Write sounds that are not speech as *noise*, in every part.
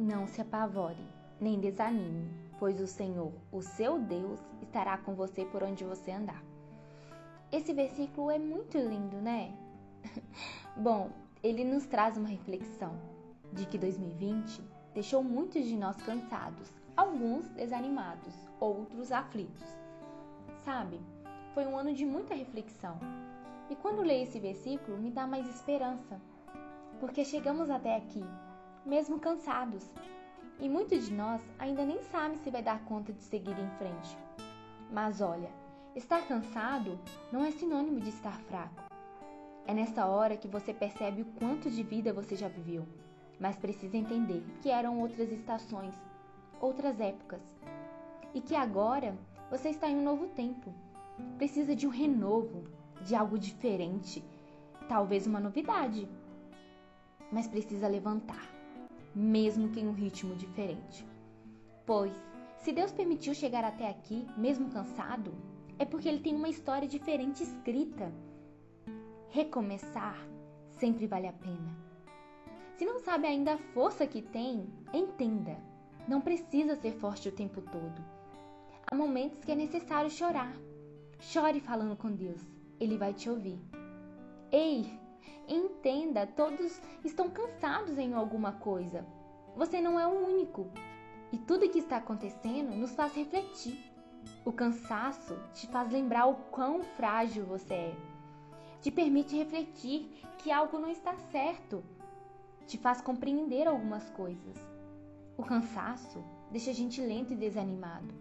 Não se apavore, nem desanime, pois o Senhor, o seu Deus, estará com você por onde você andar. Esse versículo é muito lindo, né? *laughs* Bom, ele nos traz uma reflexão de que 2020 deixou muitos de nós cansados, alguns desanimados, outros aflitos. Sabe, foi um ano de muita reflexão. E quando leio esse versículo, me dá mais esperança, porque chegamos até aqui mesmo cansados. E muitos de nós ainda nem sabem se vai dar conta de seguir em frente. Mas olha, estar cansado não é sinônimo de estar fraco. É nessa hora que você percebe o quanto de vida você já viveu, mas precisa entender que eram outras estações, outras épocas, e que agora você está em um novo tempo. Precisa de um renovo, de algo diferente, talvez uma novidade, mas precisa levantar mesmo que em um ritmo diferente. Pois, se Deus permitiu chegar até aqui, mesmo cansado, é porque Ele tem uma história diferente escrita. Recomeçar sempre vale a pena. Se não sabe ainda a força que tem, entenda. Não precisa ser forte o tempo todo. Há momentos que é necessário chorar. Chore falando com Deus. Ele vai te ouvir. Ei, Entenda, todos estão cansados em alguma coisa. Você não é o único. E tudo que está acontecendo nos faz refletir. O cansaço te faz lembrar o quão frágil você é. Te permite refletir que algo não está certo. Te faz compreender algumas coisas. O cansaço deixa a gente lento e desanimado.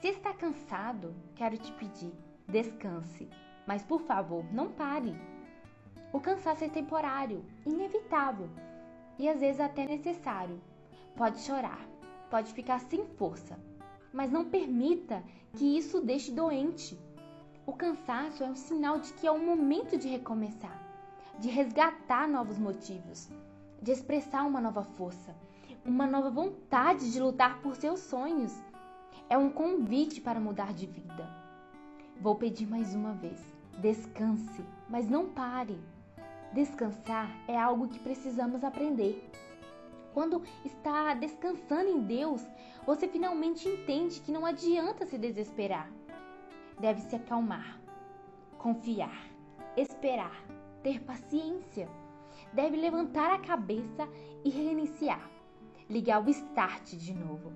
Se está cansado, quero te pedir, descanse. Mas por favor, não pare. O cansaço é temporário, inevitável e às vezes até necessário. Pode chorar, pode ficar sem força, mas não permita que isso deixe doente. O cansaço é um sinal de que é o momento de recomeçar, de resgatar novos motivos, de expressar uma nova força, uma nova vontade de lutar por seus sonhos. É um convite para mudar de vida. Vou pedir mais uma vez: descanse, mas não pare. Descansar é algo que precisamos aprender. Quando está descansando em Deus, você finalmente entende que não adianta se desesperar. Deve se acalmar, confiar, esperar, ter paciência. Deve levantar a cabeça e reiniciar, ligar o start de novo.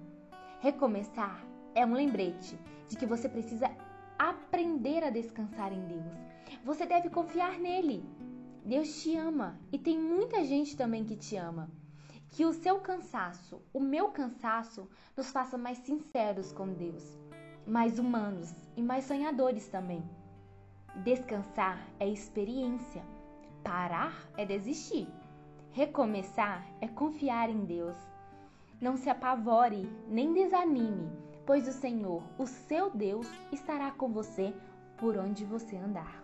Recomeçar é um lembrete de que você precisa aprender a descansar em Deus. Você deve confiar nele Deus te ama e tem muita gente também que te ama. Que o seu cansaço, o meu cansaço, nos faça mais sinceros com Deus, mais humanos e mais sonhadores também. Descansar é experiência, parar é desistir, recomeçar é confiar em Deus. Não se apavore nem desanime, pois o Senhor, o seu Deus, estará com você por onde você andar.